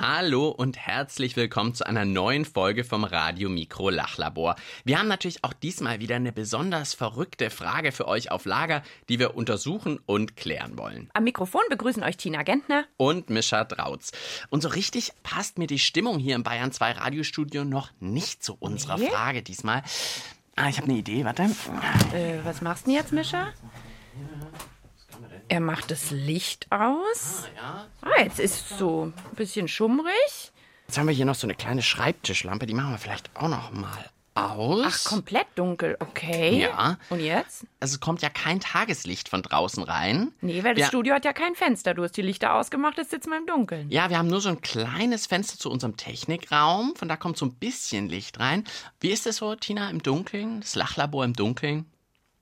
Hallo und herzlich willkommen zu einer neuen Folge vom Radio Mikro Lachlabor. Wir haben natürlich auch diesmal wieder eine besonders verrückte Frage für euch auf Lager, die wir untersuchen und klären wollen. Am Mikrofon begrüßen euch Tina Gentner. Und Mischa Drautz. Und so richtig passt mir die Stimmung hier im Bayern 2 Radiostudio noch nicht zu unserer Nee? Frage diesmal. Ah, ich habe eine Idee, warte. Äh, was machst du denn jetzt, Mischa? Er macht das Licht aus. Ja. Ah, jetzt ist so ein bisschen schummrig. Jetzt haben wir hier noch so eine kleine Schreibtischlampe, die machen wir vielleicht auch noch mal aus. Ach, komplett dunkel, okay. Ja. Und jetzt? Also es kommt ja kein Tageslicht von draußen rein. Nee, weil das Ja. Studio hat ja kein Fenster. Du hast die Lichter ausgemacht, jetzt sitzen wir im Dunkeln. Ja, wir haben nur so ein kleines Fenster zu unserem Technikraum. Von da kommt so ein bisschen Licht rein. Wie ist es so, Tina, im Dunkeln? Das Lachlabor im Dunkeln?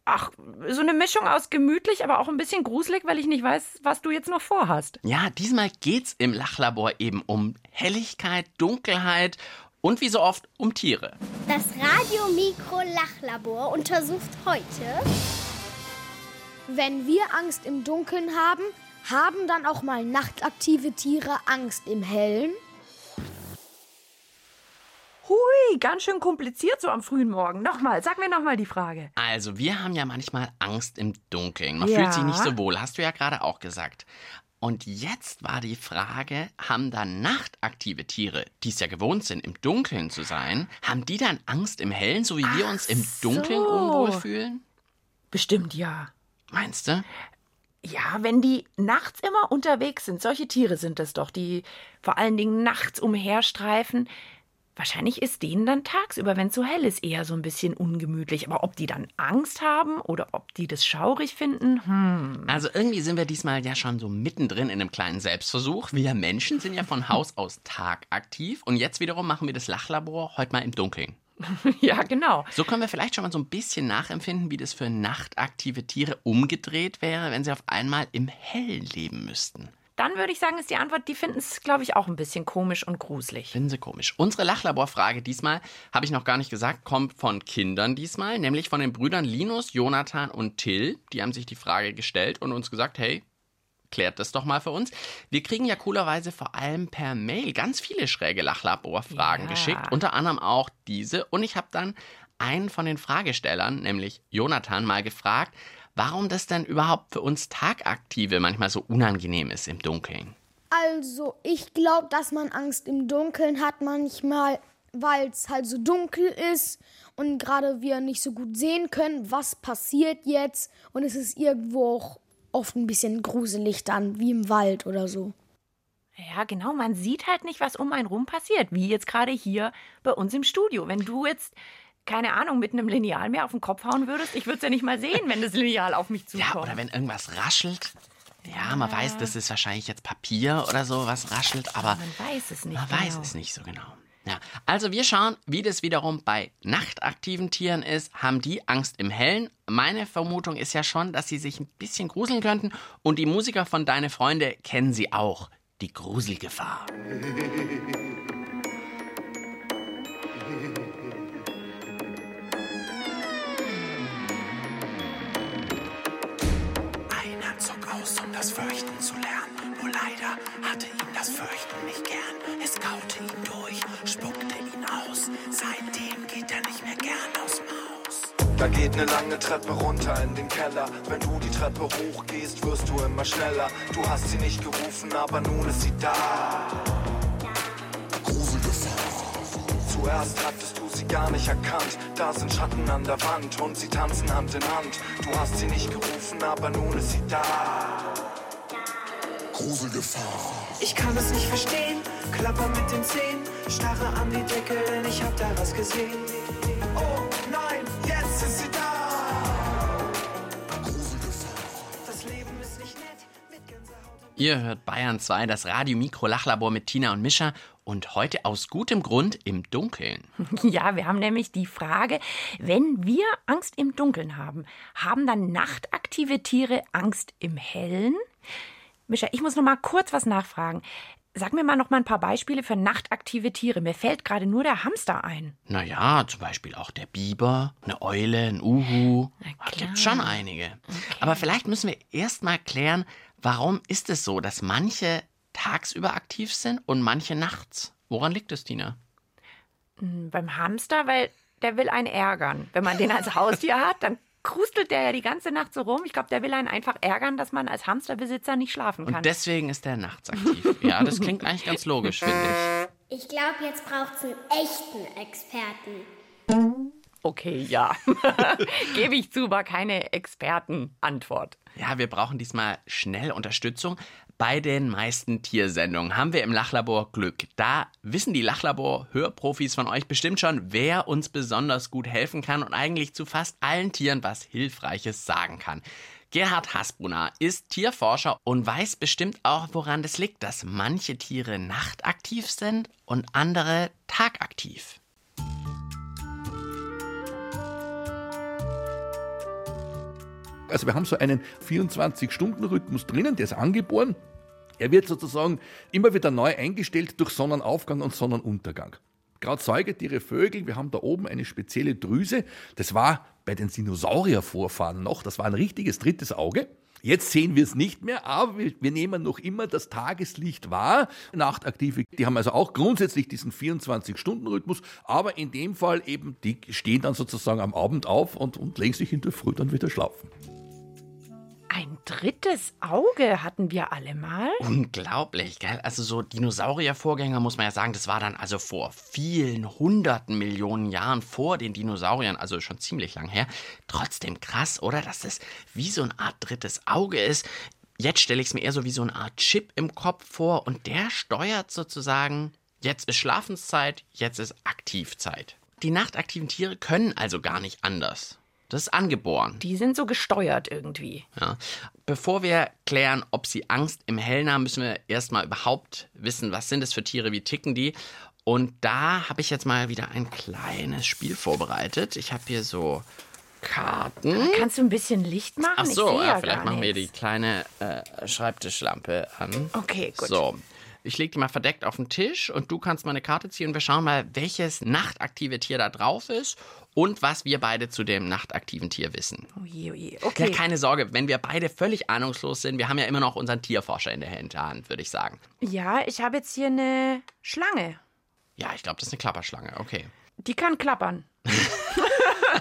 Ach, so eine Mischung aus gemütlich, aber auch ein bisschen gruselig, weil ich nicht weiß, was du jetzt noch vorhast. Ja, diesmal geht's im Lachlabor eben um Helligkeit, Dunkelheit und wie so oft um Tiere. das Radio-Mikro-Lachlabor untersucht heute Wenn wir Angst im Dunkeln haben, haben dann auch mal nachtaktive Tiere Angst im Hellen? Hui, ganz schön kompliziert so am frühen Morgen. Nochmal, sag mir nochmal die Frage. Also, wir haben ja manchmal Angst im Dunkeln. Man Ja. fühlt sich nicht so wohl, hast du ja gerade auch gesagt. Und jetzt war die Frage, haben dann nachtaktive Tiere, die es ja gewohnt sind, im Dunkeln zu sein, haben die dann Angst im Hellen, so wie wir uns im Dunkeln so. unwohl fühlen? Bestimmt ja. Meinst du? Ja, wenn die nachts immer unterwegs sind, solche Tiere sind es doch, die vor allen Dingen nachts umherstreifen. Wahrscheinlich ist denen dann tagsüber, wenn es so hell ist, eher so ein bisschen ungemütlich. Aber ob die dann Angst haben oder ob die das schaurig finden, hm. Also irgendwie sind wir diesmal ja schon so mittendrin in einem kleinen Selbstversuch. Wir Menschen sind ja von Haus aus tagaktiv und jetzt wiederum machen wir das Lachlabor heute mal im Dunkeln. Ja, genau. So können wir vielleicht schon mal so ein bisschen nachempfinden, wie das für nachtaktive Tiere umgedreht wäre, wenn sie auf einmal im Hellen leben müssten. Dann würde ich sagen, ist die Antwort, die finden es, glaube ich, auch ein bisschen komisch und gruselig. Finden Sie komisch. Unsere Lachlaborfrage diesmal, habe ich noch gar nicht gesagt, kommt von Kindern diesmal, nämlich von den Brüdern Linus, Jonathan und Till. Die haben sich die Frage gestellt und uns gesagt, hey, klärt das doch mal für uns. Wir kriegen ja coolerweise vor allem per Mail ganz viele schräge Lachlaborfragen Ja. geschickt, unter anderem auch diese. Und ich habe dann einen von den Fragestellern, nämlich Jonathan, mal gefragt, warum das denn überhaupt für uns Tagaktive manchmal so unangenehm ist im Dunkeln. Also, ich glaube, dass man Angst im Dunkeln hat manchmal, weil es halt so dunkel ist und gerade wir nicht so gut sehen können, was passiert jetzt. Und es ist irgendwo auch oft ein bisschen gruselig dann, wie im Wald oder so. Ja, genau. Man sieht halt nicht, was um einen rum passiert, wie jetzt gerade hier bei uns im Studio. Wenn du jetzt, keine Ahnung, mit einem Lineal mir auf den Kopf hauen würdest, ich würde es ja nicht mal sehen, wenn das Lineal auf mich zukommt. Ja, oder wenn irgendwas raschelt. Ja, man weiß, das ist wahrscheinlich jetzt Papier oder so, was raschelt, aber Man weiß es nicht. man genau. weiß es nicht so genau. Ja, also wir schauen, wie das wiederum bei nachtaktiven Tieren ist. Haben die Angst im Hellen? Meine Vermutung ist ja schon, dass sie sich ein bisschen gruseln könnten. Und die Musiker von Deine Freunde kennen sie auch. Die Gruselgefahr. Fürchten zu lernen. Nur leider hatte ihm das Fürchten nicht gern. Es kaute ihn durch, spuckte ihn aus. Seitdem geht er nicht mehr gern aus dem Haus. Da geht eine lange Treppe runter in den Keller. Wenn du die Treppe hochgehst, wirst du immer schneller. Du hast sie nicht gerufen, aber nun ist sie da. Zuerst hattest du sie gar nicht erkannt. Da sind Schatten an der Wand und sie tanzen Hand in Hand. Du hast sie nicht gerufen, aber nun ist sie da. Ich kann es nicht verstehen, klapper mit den Zähnen, starre an die Decke, denn ich hab da was gesehen. Oh nein, jetzt ist sie da. Das Leben ist nicht nett, mit Gänsehaut Ihr hört Bayern 2, das Radio Mikro Lachlabor mit Tina und Mischa und heute aus gutem Grund im Dunkeln. Ja, wir haben nämlich die Frage, wenn wir Angst im Dunkeln haben, haben dann nachtaktive Tiere Angst im Hellen? Mischa, ich muss noch mal kurz was nachfragen. Sag mir mal noch mal ein paar Beispiele für nachtaktive Tiere. Mir fällt gerade nur der Hamster ein. Naja, zum Beispiel auch der Biber, eine Eule, ein Uhu. Klar. gibt schon einige. Aber vielleicht müssen wir erst mal klären, warum ist es so, dass manche tagsüber aktiv sind und manche nachts? Woran liegt es, Tina? Hm, Beim Hamster, weil der will einen ärgern. Wenn man den als Haustier hat, dann krustelt der ja die ganze Nacht so rum. Ich glaube, der will einen einfach ärgern, dass man als Hamsterbesitzer nicht schlafen kann. Und deswegen ist der nachts aktiv. Ja, das klingt eigentlich ganz logisch, finde ich. Ich glaube, jetzt braucht es einen echten Experten. Okay, ja. Gebe ich zu, war keine Expertenantwort. Ja, wir brauchen diesmal schnell Unterstützung. Bei den meisten Tiersendungen haben wir im Lachlabor Glück. Da wissen die Lachlabor-Hörprofis von euch bestimmt schon, wer uns besonders gut helfen kann und eigentlich zu fast allen Tieren was Hilfreiches sagen kann. Gerhard Hasbrunner ist Tierforscher und weiß bestimmt auch, woran das liegt, dass manche Tiere nachtaktiv sind und andere tagaktiv. Also wir haben so einen 24-Stunden-Rhythmus drinnen, der ist angeboren. Er wird sozusagen immer wieder neu eingestellt durch Sonnenaufgang und Sonnenuntergang. Gerade Säugetiere, Vögel, wir haben da oben eine spezielle Drüse. Das war bei den Dinosauriervorfahren noch, das war ein richtiges drittes Auge. Jetzt sehen wir es nicht mehr, aber wir, nehmen noch immer das Tageslicht wahr. Nachtaktive, die haben also auch grundsätzlich diesen 24-Stunden-Rhythmus, aber in dem Fall eben, die stehen dann sozusagen am Abend auf und, und legen sich in der Früh dann wieder schlafen. Drittes Auge hatten wir alle mal. Unglaublich, gell? Also so Dinosauriervorgänger muss man ja sagen, das war dann also vor vielen hunderten Millionen Jahren vor den Dinosauriern, also schon ziemlich lang her. Trotzdem krass, oder? Dass das wie so eine Art drittes Auge ist. Jetzt stelle ich es mir eher so wie so eine Art Chip im Kopf vor und der steuert sozusagen, jetzt ist Schlafenszeit, jetzt ist Aktivzeit. Die nachtaktiven Tiere können also gar nicht anders. Das ist angeboren. Die sind so gesteuert irgendwie. Ja. Bevor wir klären, ob sie Angst im Hellen haben, müssen wir erstmal überhaupt wissen, was sind es für Tiere, wie ticken die. Und da habe ich jetzt mal wieder ein kleines Spiel vorbereitet. Ich habe hier so Karten. Kannst du ein bisschen Licht machen? Ach so, ja, vielleicht machen wir die nichts. kleine äh, Schreibtischlampe an. Okay, gut. So, ich lege die mal verdeckt auf den Tisch und du kannst mal eine Karte ziehen und wir schauen mal, welches nachtaktive Tier da drauf ist und was wir beide zu dem nachtaktiven Tier wissen. Oh je, oh je. Ja, Okay. keine Sorge, wenn wir beide völlig ahnungslos sind, wir haben ja immer noch unseren Tierforscher in der Hinterhand, würde ich sagen. Ja, ich habe jetzt hier eine Schlange. Ja, ich glaube, das ist eine Klapperschlange, okay. Die kann klappern.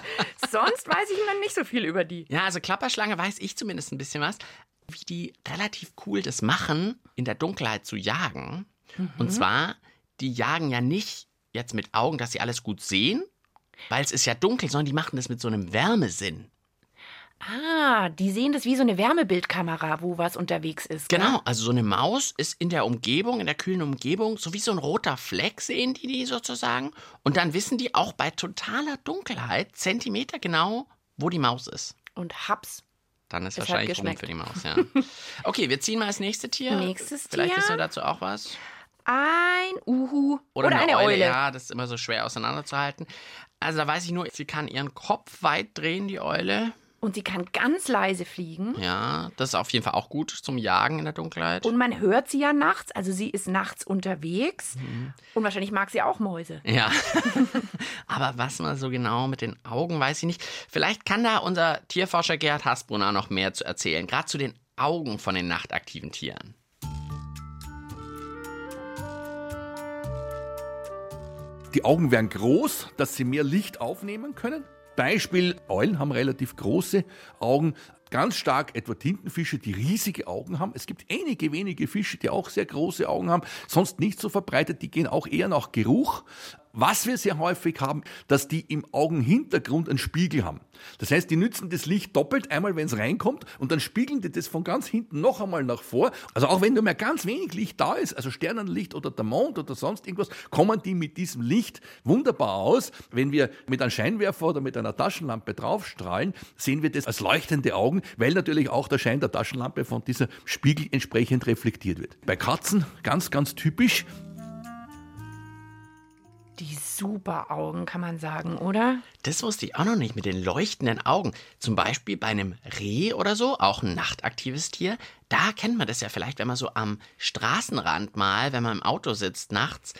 Sonst weiß ich noch nicht so viel über die. Ja, also Klapperschlange weiß ich zumindest ein bisschen was, wie die relativ cool das machen, in der Dunkelheit zu jagen. Und zwar, die jagen ja nicht jetzt mit Augen, dass sie alles gut sehen, weil es ist ja dunkel, sondern die machen das mit so einem Wärmesinn. Ah, die sehen das wie so eine Wärmebildkamera, wo was unterwegs ist. gell? Genau, also so eine Maus ist in der Umgebung, in der kühlen Umgebung, so wie so ein roter Fleck sehen die die sozusagen. Und dann wissen die auch bei totaler Dunkelheit, Zentimeter genau, wo die Maus ist. Und Haps. Dann ist Es wahrscheinlich rum für die Maus, ja. Okay, wir ziehen mal das nächste Tier. Nächstes Vielleicht Tier. wissen wir dazu auch was. Ein Uhu. Oder, Oder, eine, Eule. Ja, das ist immer so schwer auseinanderzuhalten. Also da weiß ich nur, sie kann ihren Kopf weit drehen, die Eule. Und sie kann ganz leise fliegen. Ja, das ist auf jeden Fall auch gut zum Jagen in der Dunkelheit. Und man hört sie ja nachts. Also sie ist nachts unterwegs. Mhm. Und wahrscheinlich mag sie auch Mäuse. Ja. Aber was man so genau mit den Augen, weiß ich nicht. Vielleicht kann da unser Tierforscher Gerhard Hasbrunner noch mehr zu erzählen. Gerade zu den Augen von den nachtaktiven Tieren. Die Augen werden groß, dass sie mehr Licht aufnehmen können. Beispiel, Eulen haben relativ große Augen, ganz stark etwa Tintenfische, die riesige Augen haben. Es gibt einige wenige Fische, die auch sehr große Augen haben, sonst nicht so verbreitet, die gehen auch eher nach Geruch. Was wir sehr häufig haben, dass die im Augenhintergrund einen Spiegel haben. Das heißt, die nützen das Licht doppelt, einmal wenn es reinkommt und dann spiegeln die das von ganz hinten noch einmal nach vor. Also auch wenn nur mehr ganz wenig Licht da ist, also Sternenlicht oder der Mond oder sonst irgendwas, kommen die mit diesem Licht wunderbar aus. Wenn wir mit einem Scheinwerfer oder mit einer Taschenlampe draufstrahlen, sehen wir das als leuchtende Augen, weil natürlich auch der Schein der Taschenlampe von dieser Spiegel entsprechend reflektiert wird. Bei Katzen ganz, ganz typisch, Die super Augen, kann man sagen, oder? Das wusste ich auch noch nicht mit den leuchtenden Augen. Zum Beispiel bei einem Reh oder so, auch ein nachtaktives Tier. Da kennt man das ja vielleicht, wenn man so am Straßenrand mal, wenn man im Auto sitzt nachts,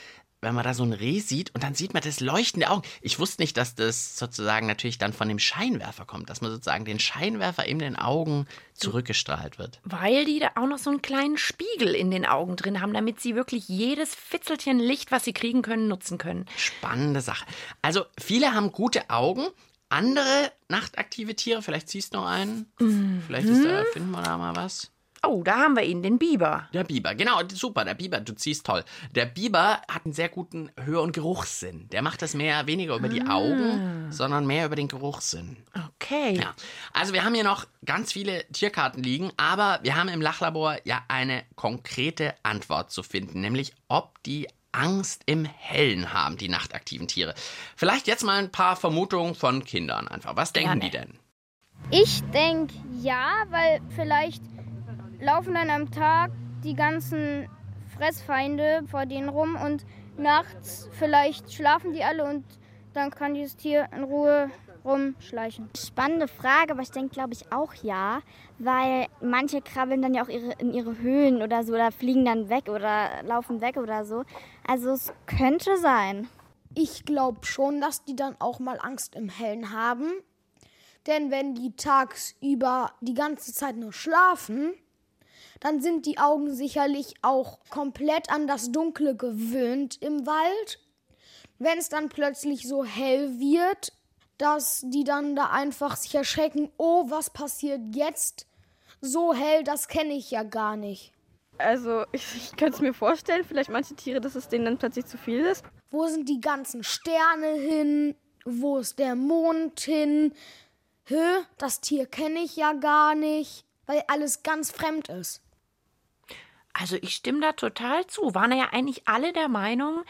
wenn man da so ein Reh sieht und dann sieht man das leuchtende Augen. Ich wusste nicht, dass das sozusagen natürlich dann von dem Scheinwerfer kommt, dass man sozusagen den Scheinwerfer in den Augen zurückgestrahlt wird. Weil die da auch noch so einen kleinen Spiegel in den Augen drin haben, damit sie wirklich jedes Fitzelchen Licht, was sie kriegen können, nutzen können. Spannende Sache. Also viele haben gute Augen. Andere nachtaktive Tiere, vielleicht siehst du noch einen. Vielleicht ist da, finden wir da mal was. Oh, da haben wir ihn, den Biber. Der Biber, genau, super, der Biber, du ziehst toll. Der Biber hat einen sehr guten Hör- und Geruchssinn. Der macht das mehr, weniger über die Augen, sondern mehr über den Geruchssinn. Okay. Ja. Also wir haben hier noch ganz viele Tierkarten liegen, aber wir haben im Lachlabor ja eine konkrete Antwort zu finden, nämlich ob die Angst im Hellen haben, die nachtaktiven Tiere. Vielleicht jetzt mal ein paar Vermutungen von Kindern einfach. Was denken Gerne. die denn? Ich denke ja, weil vielleicht laufen dann am Tag die ganzen Fressfeinde vor denen rum und nachts vielleicht schlafen die alle und dann kann dieses Tier in Ruhe rumschleichen. Spannende Frage, aber ich denke, glaube ich, auch ja, weil manche krabbeln dann ja auch ihre, in ihre Höhlen oder so oder fliegen dann weg oder laufen weg oder so. Also es könnte sein. Ich glaube schon, dass die dann auch mal Angst im Hellen haben. Denn wenn die tagsüber die ganze Zeit nur schlafen, dann sind die Augen sicherlich auch komplett an das Dunkle gewöhnt im Wald. Wenn es dann plötzlich so hell wird, dass die dann da einfach sich erschrecken, oh, was passiert jetzt? So hell, das kenne ich ja gar nicht. Also ich, ich könnte es mir vorstellen, vielleicht manche Tiere, dass es denen dann plötzlich zu viel ist. Wo sind die ganzen Sterne hin? Wo ist der Mond hin? Hö, das Tier kenne ich ja gar nicht, weil alles ganz fremd ist. Also ich stimme da total zu. Waren ja eigentlich alle der Meinung,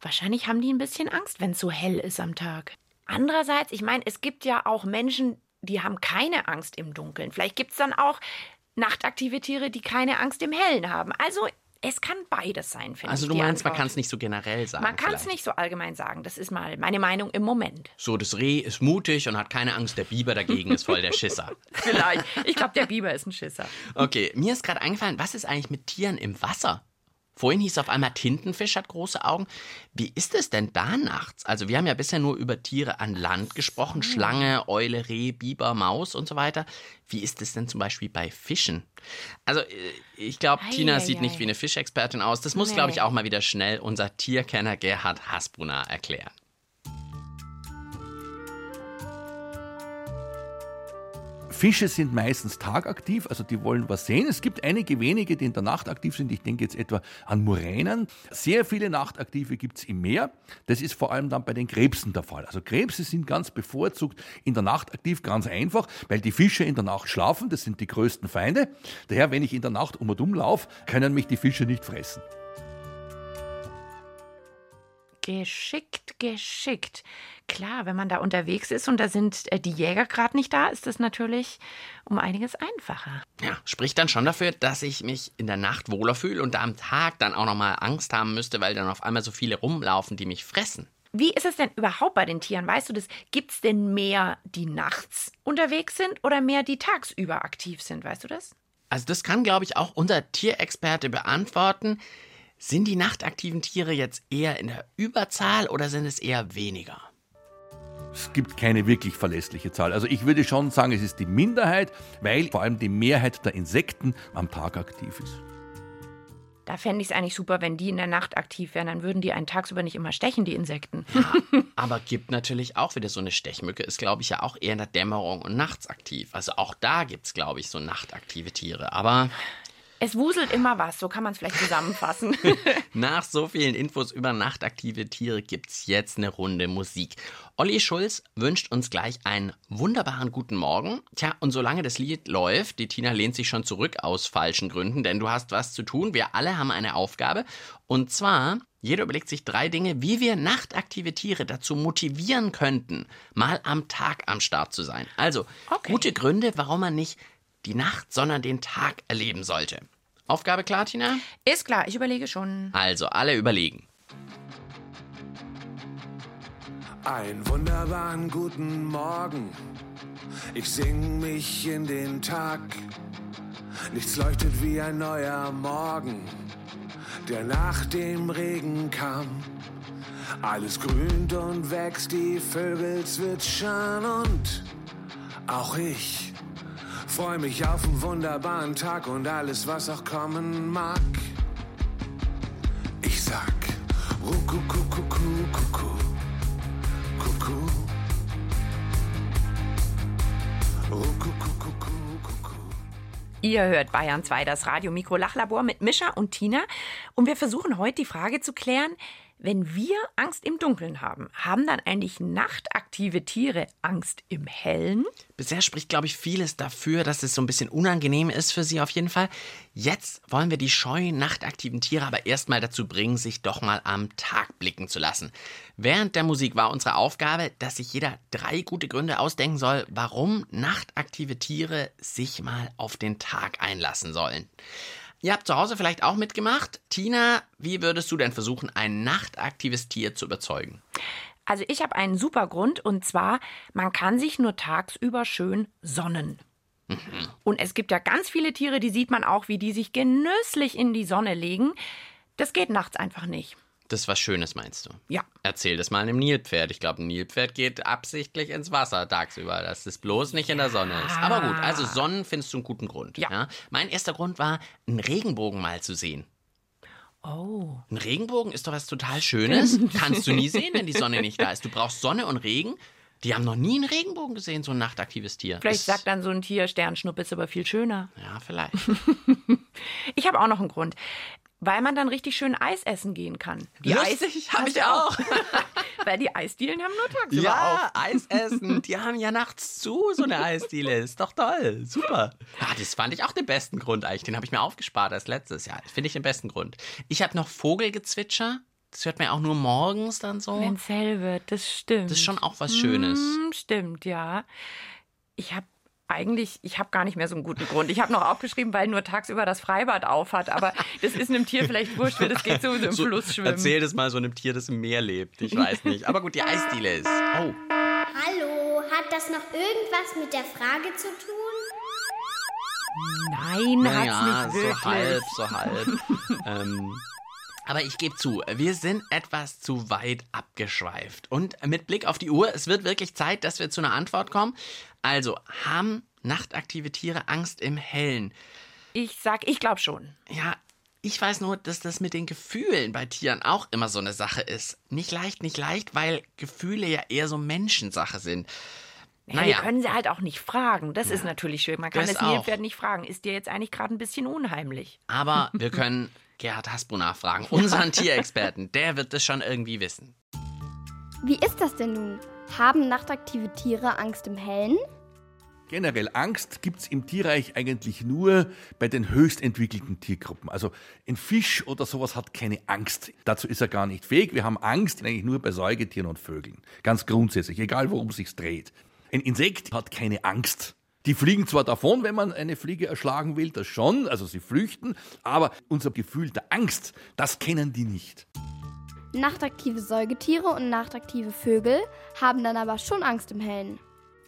wahrscheinlich haben die ein bisschen Angst, wenn es so hell ist am Tag. Andererseits, ich meine, es gibt ja auch Menschen, die haben keine Angst im Dunkeln. Vielleicht gibt es dann auch nachtaktive Tiere, die keine Angst im Hellen haben. Also es kann beides sein, finde ich. Also du meinst, man Antwort. kann es nicht so generell sagen. Man kann es nicht so allgemein sagen. Das ist mal meine Meinung im Moment. So, das Reh ist mutig und hat keine Angst. Der Biber dagegen ist voll der Schisser. Vielleicht. Ich glaube, der Biber ist ein Schisser. Okay, mir ist gerade eingefallen, was ist eigentlich mit Tieren im Wasser? Vorhin hieß auf einmal Tintenfisch hat große Augen. Wie ist es denn da nachts? Also wir haben ja bisher nur über Tiere an Land gesprochen. Schlange, Eule, Reh, Biber, Maus und so weiter. Wie ist es denn zum Beispiel bei Fischen? Also äh, ich glaube, Tina ei, sieht nicht ei. wie eine Fischexpertin aus. Das muss, Nee. glaube ich, auch mal wieder schnell unser Tierkenner Gerhard Hasbrunner erklären. Fische sind meistens tagaktiv, also die wollen was sehen. Es gibt einige wenige, die in der Nacht aktiv sind. Ich denke jetzt etwa an Muränen. Sehr viele Nachtaktive gibt es im Meer. Das ist vor allem dann bei den Krebsen der Fall. Also Krebse sind ganz bevorzugt in der Nacht aktiv, ganz einfach, weil die Fische in der Nacht schlafen. Das sind die größten Feinde. Daher, wenn ich in der Nacht um und um laufe, können mich die Fische nicht fressen. Geschickt, geschickt. Klar, wenn man da unterwegs ist und da sind äh, die Jäger gerade nicht da, ist das natürlich um einiges einfacher. Ja, spricht dann schon dafür, dass ich mich in der Nacht wohler fühle und da am Tag dann auch nochmal Angst haben müsste, weil dann auf einmal so viele rumlaufen, die mich fressen. Wie ist es denn überhaupt bei den Tieren? Weißt du das? Gibt es denn mehr, die nachts unterwegs sind oder mehr, die tagsüber aktiv sind? Weißt du das? Also das kann, glaube ich, auch unser Tierexperte beantworten. Sind die nachtaktiven Tiere jetzt eher in der Überzahl oder sind es eher weniger? Es gibt keine wirklich verlässliche Zahl. Also ich würde schon sagen, es ist die Minderheit, weil vor allem die Mehrheit der Insekten am Tag aktiv ist. Da fände ich es eigentlich super, wenn die in der Nacht aktiv wären. Dann würden die einen tagsüber nicht immer stechen, die Insekten. Aber gibt natürlich auch wieder so eine Stechmücke, ist, glaube ich, ja auch eher in der Dämmerung und nachts aktiv. Also auch da gibt es, glaube ich, so nachtaktive Tiere. Aber Es wuselt immer was, so kann man es vielleicht zusammenfassen. Nach so vielen Infos über nachtaktive Tiere gibt's jetzt eine Runde Musik. Olli Schulz wünscht uns gleich einen wunderbaren guten Morgen. Tja, und solange das Lied läuft, die Tina lehnt sich schon zurück aus falschen Gründen, denn du hast was zu tun. Wir alle haben eine Aufgabe. Und zwar, jeder überlegt sich drei Dinge, wie wir nachtaktive Tiere dazu motivieren könnten, mal am Tag am Start zu sein. Also, gute Gründe, warum man nicht die Nacht, sondern den Tag erleben sollte. Aufgabe klar, Tina? Ist klar, ich überlege schon. Also alle überlegen. Einen wunderbaren guten Morgen. Ich sing mich in den Tag. Nichts leuchtet wie ein neuer Morgen, der nach dem Regen kam. Alles grünt und wächst, die Vögel zwitschern und auch ich freu mich auf einen wunderbaren Tag und alles, was auch kommen mag. Ich sag Rukukukuku, Kuku, Kuku. Rukukukuku, Kuku. Ihr hört Bayern 2, das Radio Mikro Lachlabor mit Mischa und Tina. Und wir versuchen heute die Frage zu klären, wenn wir Angst im Dunkeln haben, haben dann eigentlich nachtaktive Tiere Angst im Hellen? Bisher spricht, glaube ich, vieles dafür, dass es so ein bisschen unangenehm ist für sie auf jeden Fall. Jetzt wollen wir die scheuen, nachtaktiven Tiere aber erstmal dazu bringen, sich doch mal am Tag blicken zu lassen. Während der Musik war unsere Aufgabe, dass sich jeder drei gute Gründe ausdenken soll, warum nachtaktive Tiere sich mal auf den Tag einlassen sollen. Ihr habt zu Hause vielleicht auch mitgemacht. Tina, wie würdest du denn versuchen, ein nachtaktives Tier zu überzeugen? Also ich habe einen super Grund und zwar, man kann sich nur tagsüber schön sonnen. Und es gibt ja ganz viele Tiere, die sieht man auch, wie die sich genüsslich in die Sonne legen. Das geht nachts einfach nicht. Das ist was Schönes, meinst du? Ja. Erzähl das mal einem Nilpferd. Ich glaube, ein Nilpferd geht absichtlich ins Wasser tagsüber, dass es bloß nicht in der Sonne ist. Aber gut, also Sonnen findest du einen guten Grund. Ja. Mein erster Grund war, einen Regenbogen mal zu sehen. Oh. Ein Regenbogen ist doch was total Schönes. Kannst du nie sehen, wenn die Sonne nicht da ist. Du brauchst Sonne und Regen. Die haben noch nie einen Regenbogen gesehen, so ein nachtaktives Tier. Vielleicht Ist- sagt dann so ein Tier, Sternschnuppe ist aber viel schöner. Ja, vielleicht. Ich habe auch noch einen Grund. Weil man dann richtig schön Eis essen gehen kann. Lustig, hab Hast ich auch. Weil die Eisdielen haben nur tagsüber Ja, auf. Eis essen. Die haben ja nachts zu, so eine Eisdiele. Ist doch toll. Super. Ja, das fand ich auch den besten Grund eigentlich. Den habe ich mir aufgespart als letztes Jahr. Finde ich den besten Grund. Ich habe noch Vogelgezwitscher. Das hört man ja auch nur morgens dann so. Wenn es hell wird, das stimmt. Das ist schon auch was Schönes. Mm, stimmt, ja. Ich habe eigentlich, ich habe gar nicht mehr so einen guten Grund. Ich habe noch aufgeschrieben, weil nur tagsüber das Freibad auf hat. Aber das ist einem Tier vielleicht wurscht, weil das geht sowieso im So, Fluss schwimmen. Erzähl das mal so einem Tier, das im Meer lebt. Ich weiß nicht. Aber gut, die Eisdiele ist. Oh. Hallo, hat das noch irgendwas mit der Frage zu tun? Nein, Naja, hat's nicht wirklich. so halb, so halb. ähm, aber ich gebe zu, wir sind etwas zu weit abgeschweift. Und mit Blick auf die Uhr, es wird wirklich Zeit, dass wir zu einer Antwort kommen. Also, haben nachtaktive Tiere Angst im Hellen? Ich sag, ich glaube schon. Ja, ich weiß nur, dass das mit den Gefühlen bei Tieren auch immer so eine Sache ist. Nicht leicht, nicht leicht, weil Gefühle ja eher so Menschensache sind. Ja, Wir können sie halt auch nicht fragen. Das ist natürlich schön. Man kann Das das. Nilpferd nicht fragen. Ist dir jetzt eigentlich gerade ein bisschen unheimlich? Aber wir können Gerhard Hasbro nachfragen, unseren Tierexperten. Der wird das schon irgendwie wissen. Wie ist das denn nun? Haben nachtaktive Tiere Angst im Hellen? Generell Angst gibt es im Tierreich eigentlich nur bei den höchst entwickelten Tiergruppen. Also ein Fisch oder sowas hat keine Angst. Dazu ist er gar nicht fähig. Wir haben Angst eigentlich nur bei Säugetieren und Vögeln. Ganz grundsätzlich, egal worum es sich dreht. Ein Insekt hat keine Angst. Die fliegen zwar davon, wenn man eine Fliege erschlagen will, das schon, also sie flüchten, aber unser Gefühl der Angst, das kennen die nicht. Nachtaktive Säugetiere und nachtaktive Vögel haben dann aber schon Angst im Hellen.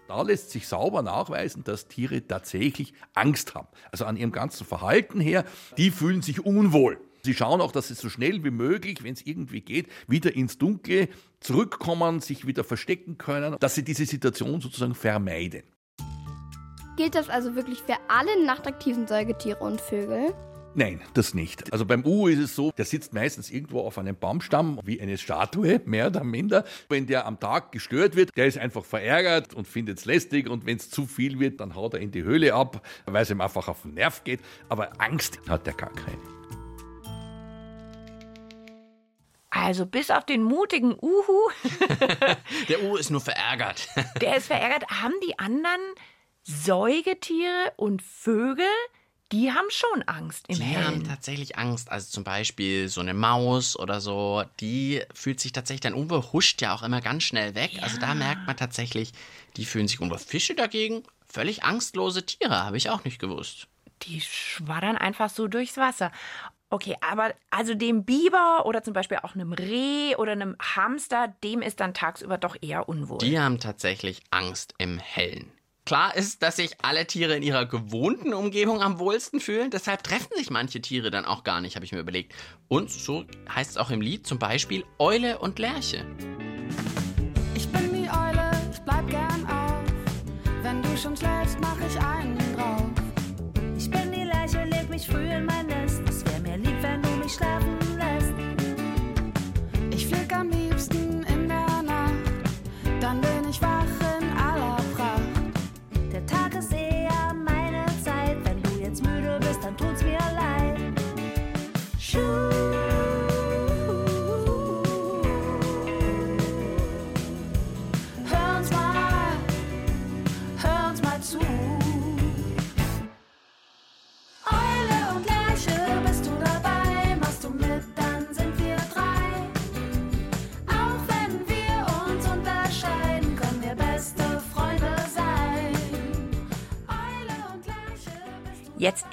Da lässt sich sauber nachweisen, dass Tiere tatsächlich Angst haben. Also an ihrem ganzen Verhalten her, die fühlen sich unwohl. Sie schauen auch, dass sie so schnell wie möglich, wenn es irgendwie geht, wieder ins Dunkle zurückkommen, sich wieder verstecken können, dass sie diese Situation sozusagen vermeiden. Gilt das also wirklich für alle nachtaktiven Säugetiere und Vögel? Nein, das nicht. Also beim Uhu ist es so, der sitzt meistens irgendwo auf einem Baumstamm, wie eine Statue, mehr oder minder. Wenn der am Tag gestört wird, der ist einfach verärgert und findet es lästig. Und wenn es zu viel wird, dann haut er in die Höhle ab, weil es ihm einfach auf den Nerv geht. Aber Angst hat er gar keine. Also bis auf den mutigen Uhu, Der Uhu ist nur verärgert. der ist verärgert, haben die anderen Säugetiere und Vögel, die haben schon Angst im Die haben Hellen. tatsächlich Angst. Also zum Beispiel so eine Maus oder so, die fühlt sich tatsächlich dann unwohl, huscht ja auch immer ganz schnell weg. Also da merkt man tatsächlich, die fühlen sich unwohl. Fische dagegen, völlig angstlose Tiere, habe ich auch nicht gewusst. Die schwaddern einfach so durchs Wasser. Okay, aber also dem Biber oder zum Beispiel auch einem Reh oder einem Hamster, dem ist dann tagsüber doch eher unwohl. Die haben tatsächlich Angst im Hellen. Klar ist, dass sich alle Tiere in ihrer gewohnten Umgebung am wohlsten fühlen. Deshalb treffen sich manche Tiere dann auch gar nicht, habe ich mir überlegt. Und so heißt es auch im Lied zum Beispiel Eule und Lerche. Ich bin die Eule, ich bleib gern auf. Wenn du schon schläfst, mach ich einen drauf. Ich bin die Lerche, leg mich früh in mein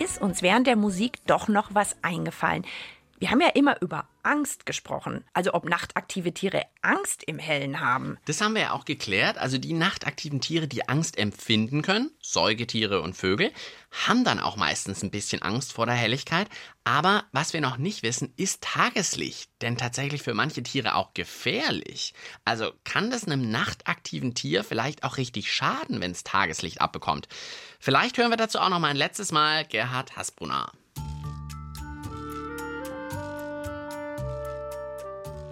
ist uns während der Musik doch noch was eingefallen. Wir haben ja immer über Angst gesprochen, also ob nachtaktive Tiere Angst im Hellen haben. Das haben wir ja auch geklärt. Also die nachtaktiven Tiere, die Angst empfinden können, Säugetiere und Vögel, haben dann auch meistens ein bisschen Angst vor der Helligkeit. Aber was wir noch nicht wissen, ist Tageslicht. Denn tatsächlich für manche Tiere auch gefährlich. Also kann das einem nachtaktiven Tier vielleicht auch richtig schaden, wenn es Tageslicht abbekommt. Vielleicht hören wir dazu auch noch mal ein letztes Mal Gerhard Hasbrunner.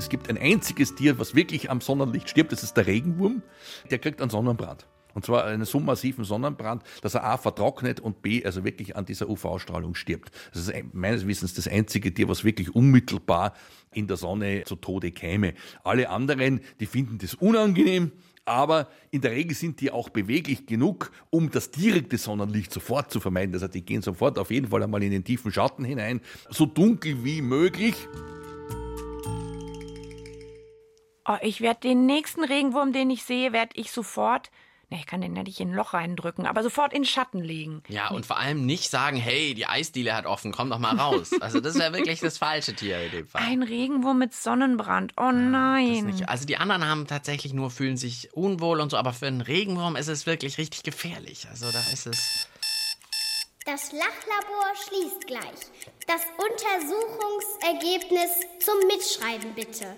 Es gibt ein einziges Tier, was wirklich am Sonnenlicht stirbt, das ist der Regenwurm. Der kriegt einen Sonnenbrand. Und zwar einen so massiven Sonnenbrand, dass er A vertrocknet und B also wirklich an dieser UV-Strahlung stirbt. Das ist ein- meines Wissens das einzige Tier, was wirklich unmittelbar in der Sonne zu Tode käme. Alle anderen, die finden das unangenehm, aber in der Regel sind die auch beweglich genug, um das direkte Sonnenlicht sofort zu vermeiden. Das heißt, die gehen sofort auf jeden Fall einmal in den tiefen Schatten hinein, so dunkel wie möglich. Oh, ich werde den nächsten Regenwurm, den ich sehe, werde ich sofort, ne, ich kann den ja nicht in ein Loch reindrücken, aber sofort in den Schatten legen. Ja, und vor allem nicht sagen, hey, die Eisdiele hat offen, komm doch mal raus. Also das wäre wirklich das falsche Tier in dem Fall. Ein Regenwurm mit Sonnenbrand. Oh Das nein. nicht. Also die anderen haben tatsächlich nur, fühlen sich unwohl und so, aber für einen Regenwurm ist es wirklich richtig gefährlich. Also da ist es. Das Lachlabor schließt gleich. Das Untersuchungsergebnis zum Mitschreiben bitte.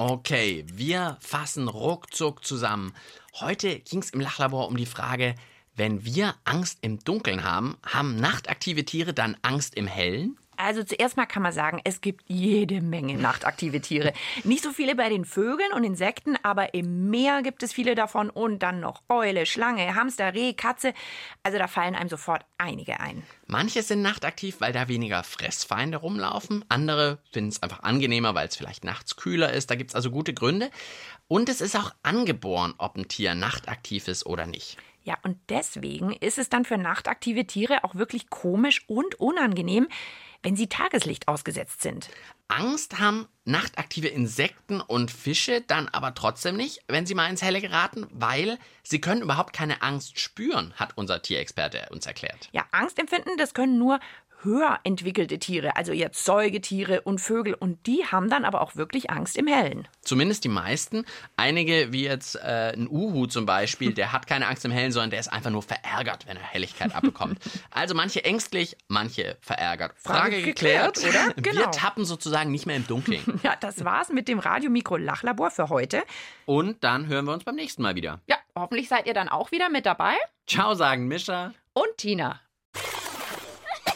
Okay, wir fassen ruckzuck zusammen. Heute ging es im Lachlabor um die Frage, wenn wir Angst im Dunkeln haben, haben nachtaktive Tiere dann Angst im Hellen? Also zuerst mal kann man sagen, es gibt jede Menge nachtaktive Tiere. Nicht so viele bei den Vögeln und Insekten, aber im Meer gibt es viele davon und dann noch Eule, Schlange, Hamster, Reh, Katze. Also da fallen einem sofort einige ein. Manche sind nachtaktiv, weil da weniger Fressfeinde rumlaufen. Andere finden es einfach angenehmer, weil es vielleicht nachts kühler ist. Da gibt es also gute Gründe. Und es ist auch angeboren, ob ein Tier nachtaktiv ist oder nicht. Ja, und deswegen ist es dann für nachtaktive Tiere auch wirklich komisch und unangenehm, wenn sie Tageslicht ausgesetzt sind. Angst haben nachtaktive Insekten und Fische dann aber trotzdem nicht, wenn sie mal ins Helle geraten, weil sie können überhaupt keine Angst spüren, hat unser Tierexperte uns erklärt. Ja, Angst empfinden, das können nur höher entwickelte Tiere, also jetzt Säugetiere und Vögel. Und die haben dann aber auch wirklich Angst im Hellen. Zumindest die meisten. Einige, wie jetzt äh, ein Uhu zum Beispiel, der hat keine Angst im Hellen, sondern der ist einfach nur verärgert, wenn er Helligkeit abbekommt. Also manche ängstlich, manche verärgert. Frage, Frage geklärt, geklärt, oder? Wir Genau. tappen sozusagen nicht mehr im Dunkeln. Ja, das war's mit dem Radiomikro Lachlabor für heute. Und dann hören wir uns beim nächsten Mal wieder. Ja, hoffentlich seid ihr dann auch wieder mit dabei. Ciao, sagen Mischa. Und Tina.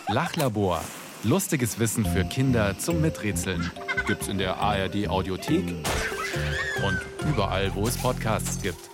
Lachlabor. Lustiges Wissen für Kinder zum Miträtseln. Gibt's in der ARD Audiothek und überall, wo es Podcasts gibt.